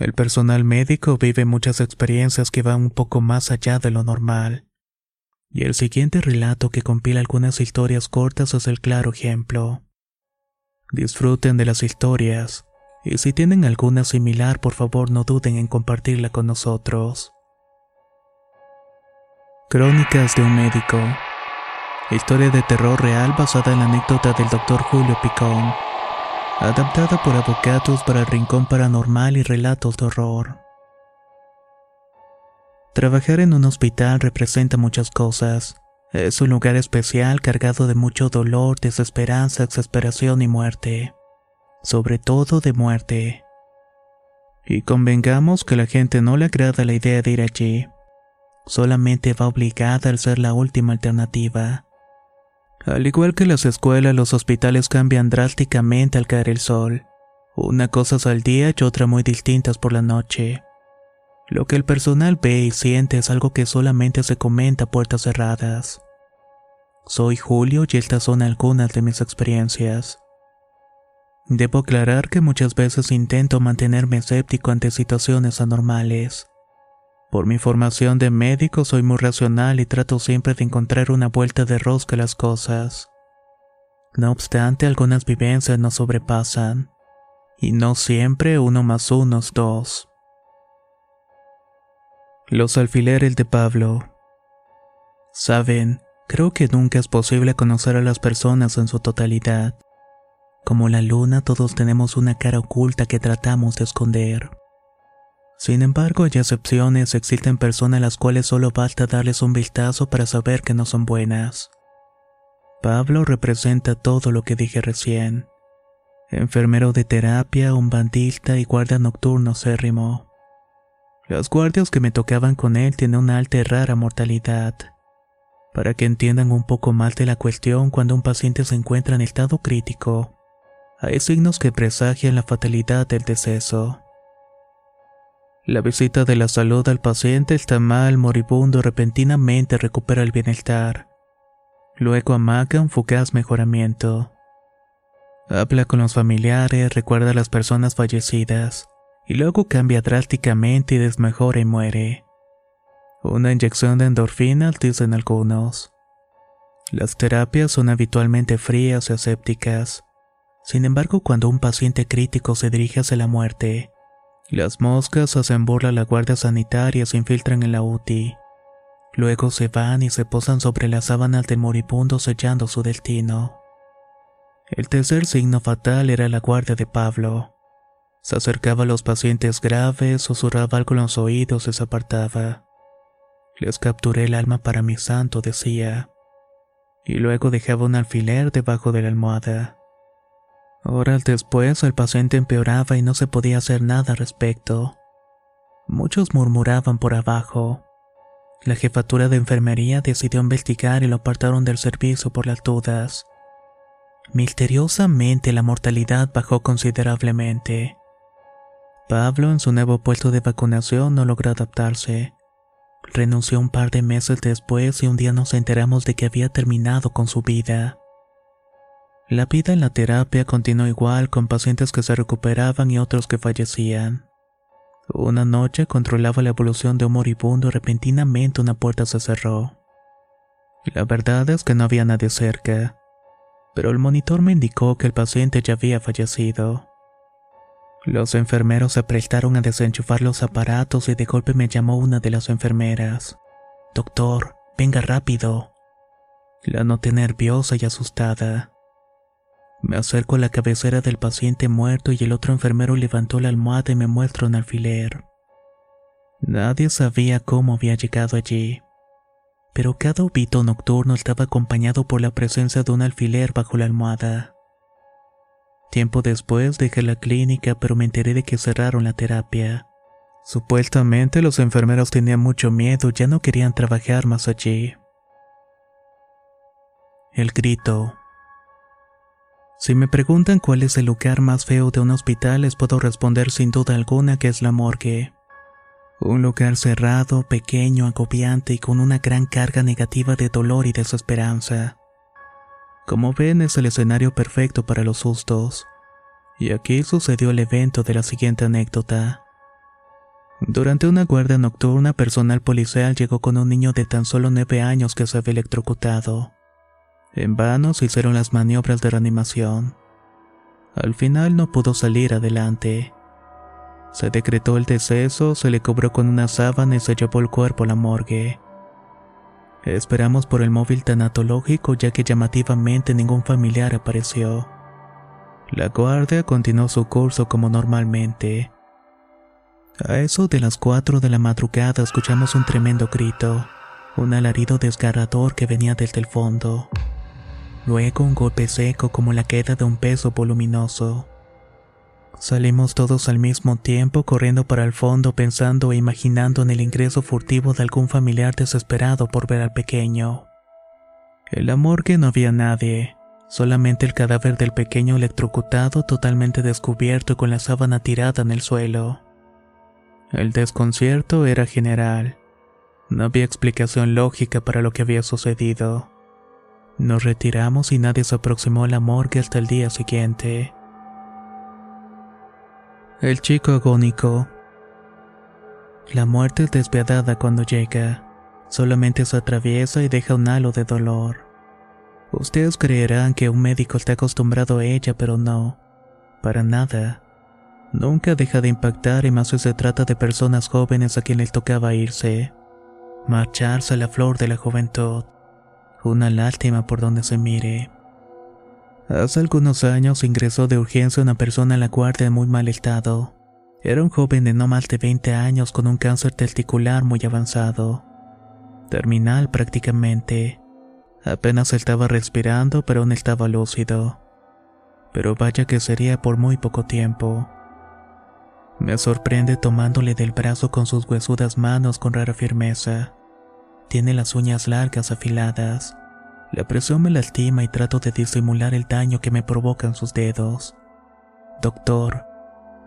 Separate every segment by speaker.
Speaker 1: El personal médico vive muchas experiencias que van un poco más allá de lo normal. Y el siguiente relato que compila algunas historias cortas es el claro ejemplo. Disfruten de las historias, y si tienen alguna similar, por favor no duden en compartirla con nosotros. Crónicas de un médico. Historia de terror real basada en la anécdota del Dr. Julio Picón adaptada por Avocados para el Rincón Paranormal y Relatos de Horror. Trabajar en un hospital representa muchas cosas. Es un lugar especial cargado de mucho dolor, desesperanza, exasperación y muerte. Sobre todo de muerte. Y convengamos que la gente no le agrada la idea de ir allí. Solamente va obligada al ser la última alternativa. Al igual que las escuelas, los hospitales cambian drásticamente al caer el sol. Una cosa es al día y otra muy distintas por la noche. Lo que el personal ve y siente es algo que solamente se comenta a puertas cerradas. Soy Julio y estas son algunas de mis experiencias. Debo aclarar que muchas veces intento mantenerme escéptico ante situaciones anormales. Por mi formación de médico soy muy racional y trato siempre de encontrar una vuelta de rosca a las cosas. No obstante, algunas vivencias nos sobrepasan. Y no siempre uno más uno es dos. Los alfileres de Pablo. Saben, creo que nunca es posible conocer a las personas en su totalidad. Como la luna, todos tenemos una cara oculta que tratamos de esconder. Sin embargo, hay excepciones, existen personas a las cuales solo basta darles un vistazo para saber que no son buenas. Pablo representa todo lo que dije recién. Enfermero de terapia, un bandista y guardia nocturno cérrimo. Los guardias que me tocaban con él tienen una alta y rara mortalidad. Para que entiendan un poco más de la cuestión cuando un paciente se encuentra en estado crítico, hay signos que presagian la fatalidad del deceso. La visita de la salud al paciente está mal, moribundo, repentinamente recupera el bienestar. Luego amaga un fugaz mejoramiento. Habla con los familiares, recuerda a las personas fallecidas, y luego cambia drásticamente y desmejora y muere. Una inyección de endorfinas, dicen algunos. Las terapias son habitualmente frías y asépticas. Sin embargo, cuando un paciente crítico se dirige hacia la muerte, las moscas hacen burla a la guardia sanitaria se infiltran en la UTI. Luego se van y se posan sobre las sábanas del moribundo sellando su destino. El tercer signo fatal era la guardia de Pablo. Se acercaba a los pacientes graves, susurraba algo en los oídos y se apartaba. Les capturé el alma para mi santo, decía. Y luego dejaba un alfiler debajo de la almohada. Horas después el paciente empeoraba y no se podía hacer nada al respecto. Muchos murmuraban por abajo. La jefatura de enfermería decidió investigar y lo apartaron del servicio por las dudas. Misteriosamente la mortalidad bajó considerablemente. Pablo en su nuevo puesto de vacunación no logró adaptarse. Renunció un par de meses después y un día nos enteramos de que había terminado con su vida. La vida en la terapia continuó igual con pacientes que se recuperaban y otros que fallecían. Una noche controlaba la evolución de un moribundo y repentinamente una puerta se cerró. La verdad es que no había nadie cerca, pero el monitor me indicó que el paciente ya había fallecido. Los enfermeros se prestaron a desenchufar los aparatos y de golpe me llamó una de las enfermeras. Doctor, venga rápido. La noté nerviosa y asustada. Me acerco a la cabecera del paciente muerto y el otro enfermero levantó la almohada y me muestra un alfiler. Nadie sabía cómo había llegado allí, pero cada obito nocturno estaba acompañado por la presencia de un alfiler bajo la almohada. Tiempo después dejé la clínica, pero me enteré de que cerraron la terapia. Supuestamente los enfermeros tenían mucho miedo, ya no querían trabajar más allí. El grito. Si me preguntan cuál es el lugar más feo de un hospital, les puedo responder sin duda alguna que es la morgue. Un lugar cerrado, pequeño, agobiante y con una gran carga negativa de dolor y desesperanza. Como ven, es el escenario perfecto para los sustos. Y aquí sucedió el evento de la siguiente anécdota. Durante una guardia nocturna, personal policial llegó con un niño de tan solo nueve años que se había electrocutado. En vano se hicieron las maniobras de reanimación. Al final no pudo salir adelante. Se decretó el deceso, se le cobró con una sábana y se llevó el cuerpo a la morgue. Esperamos por el móvil tanatológico ya que llamativamente ningún familiar apareció. La guardia continuó su curso como normalmente. A eso de las 4 de la madrugada escuchamos un tremendo grito, un alarido desgarrador que venía desde el fondo. Luego un golpe seco como la queda de un peso voluminoso. Salimos todos al mismo tiempo corriendo para el fondo pensando e imaginando en el ingreso furtivo de algún familiar desesperado por ver al pequeño. En la morgue no había nadie, solamente el cadáver del pequeño electrocutado totalmente descubierto y con la sábana tirada en el suelo. El desconcierto era general. No había explicación lógica para lo que había sucedido. Nos retiramos y nadie se aproximó a la morgue hasta el día siguiente. El chico agónico. La muerte es despiadada cuando llega. Solamente se atraviesa y deja un halo de dolor. Ustedes creerán que un médico está acostumbrado a ella, pero no. Para nada. Nunca deja de impactar y más si se trata de personas jóvenes a quienes tocaba irse. Marcharse a la flor de la juventud. Una lástima por donde se mire. Hace algunos años ingresó de urgencia una persona en la guardia en muy mal estado. Era un joven de no más de 20 años con un cáncer testicular muy avanzado. Terminal prácticamente. Apenas estaba respirando, pero aún estaba lúcido. Pero vaya que sería por muy poco tiempo. Me sorprende tomándole del brazo con sus huesudas manos con rara firmeza. Tiene las uñas largas afiladas. La presión me lastima y trato de disimular el daño que me provocan sus dedos. Doctor,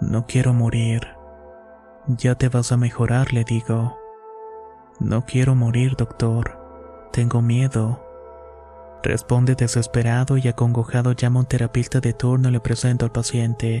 Speaker 1: no quiero morir. Ya te vas a mejorar, le digo. No quiero morir, doctor. Tengo miedo. Responde desesperado y acongojado llama a un terapista de turno y le presento al paciente.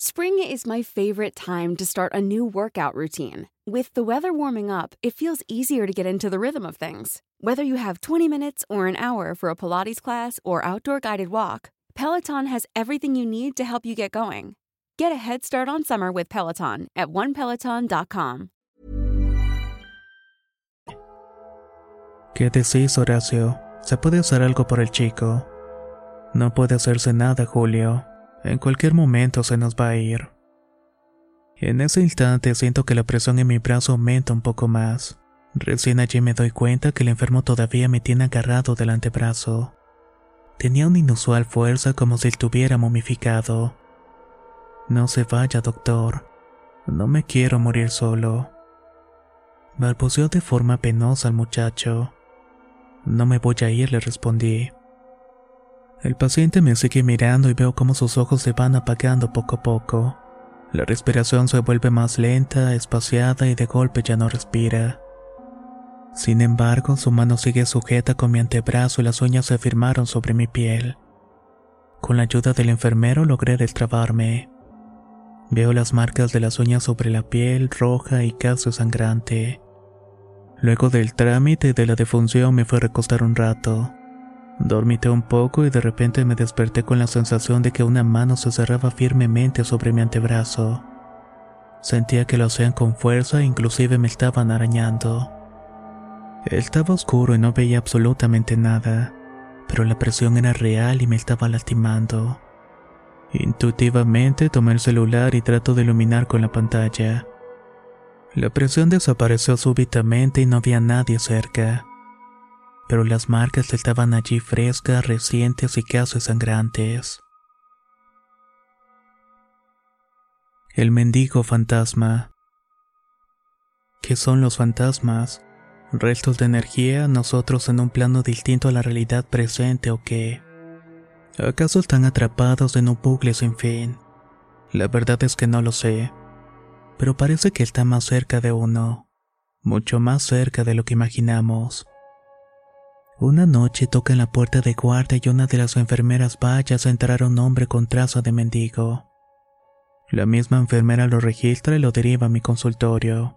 Speaker 2: Spring is my favorite time to start a new workout routine. With the weather warming up, it feels easier to get into the rhythm of things. Whether you have 20 minutes or an hour for a Pilates class or outdoor guided walk, Peloton has everything you need to help you get going. Get a head start on summer with Peloton at onepeloton.com.
Speaker 1: ¿Qué decís, Horacio? ¿Se puede hacer algo por el chico? No puede hacerse nada, Julio. En cualquier momento se nos va a ir. En ese instante siento que la presión en mi brazo aumenta un poco más. Recién allí me doy cuenta que el enfermo todavía me tiene agarrado del antebrazo. Tenía una inusual fuerza como si estuviera momificado. No se vaya, doctor. No me quiero morir solo. Balbuceó de forma penosa al muchacho. No me voy a ir, le respondí. El paciente me sigue mirando y veo cómo sus ojos se van apagando poco a poco. La respiración se vuelve más lenta, espaciada y de golpe ya no respira. Sin embargo, su mano sigue sujeta con mi antebrazo y las uñas se firmaron sobre mi piel. Con la ayuda del enfermero logré destrabarme. Veo las marcas de las uñas sobre la piel roja y casi sangrante. Luego del trámite de la defunción me fue a recostar un rato. Dormité un poco y de repente me desperté con la sensación de que una mano se cerraba firmemente sobre mi antebrazo. Sentía que lo hacían con fuerza e inclusive me estaban arañando. Estaba oscuro y no veía absolutamente nada, pero la presión era real y me estaba lastimando. Intuitivamente tomé el celular y trato de iluminar con la pantalla. La presión desapareció súbitamente y no había nadie cerca pero las marcas estaban allí frescas, recientes y casi sangrantes. El mendigo fantasma. ¿Qué son los fantasmas? ¿Restos de energía, nosotros en un plano distinto a la realidad presente o qué? ¿Acaso están atrapados en un bucle sin fin? La verdad es que no lo sé, pero parece que está más cerca de uno, mucho más cerca de lo que imaginamos. Una noche toca en la puerta de guardia y una de las enfermeras vaya a entrar a un hombre con trazo de mendigo. La misma enfermera lo registra y lo deriva a mi consultorio.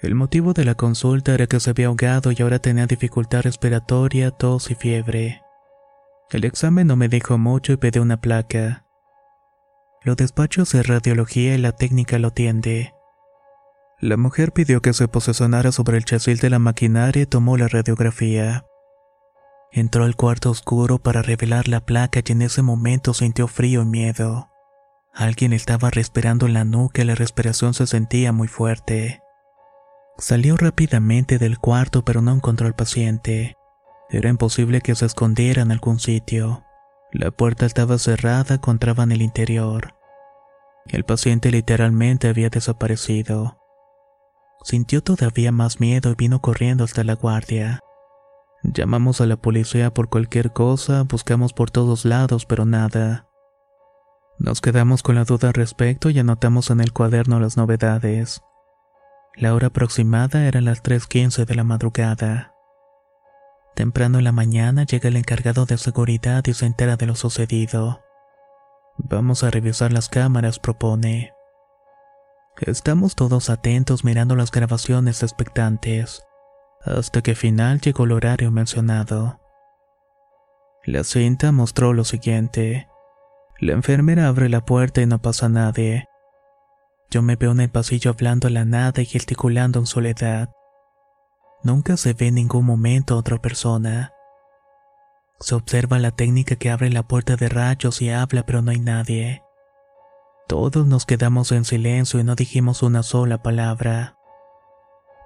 Speaker 1: El motivo de la consulta era que se había ahogado y ahora tenía dificultad respiratoria, tos y fiebre. El examen no me dijo mucho y pedí una placa. Los despachos de radiología y la técnica lo tiende. La mujer pidió que se posesionara sobre el chasis de la maquinaria y tomó la radiografía. Entró al cuarto oscuro para revelar la placa y en ese momento sintió frío y miedo. Alguien estaba respirando en la nuca y la respiración se sentía muy fuerte. Salió rápidamente del cuarto pero no encontró al paciente. Era imposible que se escondiera en algún sitio. La puerta estaba cerrada, encontraba en el interior. El paciente literalmente había desaparecido. Sintió todavía más miedo y vino corriendo hasta la guardia. Llamamos a la policía por cualquier cosa, buscamos por todos lados, pero nada. Nos quedamos con la duda al respecto y anotamos en el cuaderno las novedades. La hora aproximada era las 3.15 de la madrugada. Temprano en la mañana llega el encargado de seguridad y se entera de lo sucedido. Vamos a revisar las cámaras, propone. Estamos todos atentos mirando las grabaciones expectantes, hasta que final llegó el horario mencionado. La cinta mostró lo siguiente. La enfermera abre la puerta y no pasa nadie. Yo me veo en el pasillo hablando a la nada y gesticulando en soledad. Nunca se ve en ningún momento otra persona. Se observa la técnica que abre la puerta de rayos y habla pero no hay nadie. Todos nos quedamos en silencio y no dijimos una sola palabra.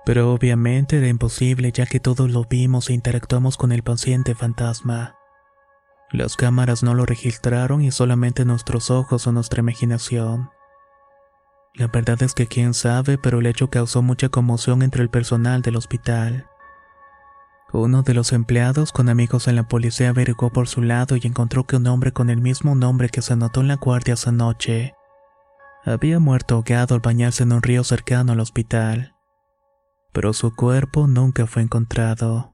Speaker 1: Pero obviamente era imposible ya que todos lo vimos e interactuamos con el paciente fantasma. Las cámaras no lo registraron y solamente nuestros ojos o nuestra imaginación. La verdad es que quién sabe, pero el hecho causó mucha conmoción entre el personal del hospital. Uno de los empleados con amigos en la policía averiguó por su lado y encontró que un hombre con el mismo nombre que se anotó en la guardia esa noche había muerto ahogado al bañarse en un río cercano al hospital, pero su cuerpo nunca fue encontrado.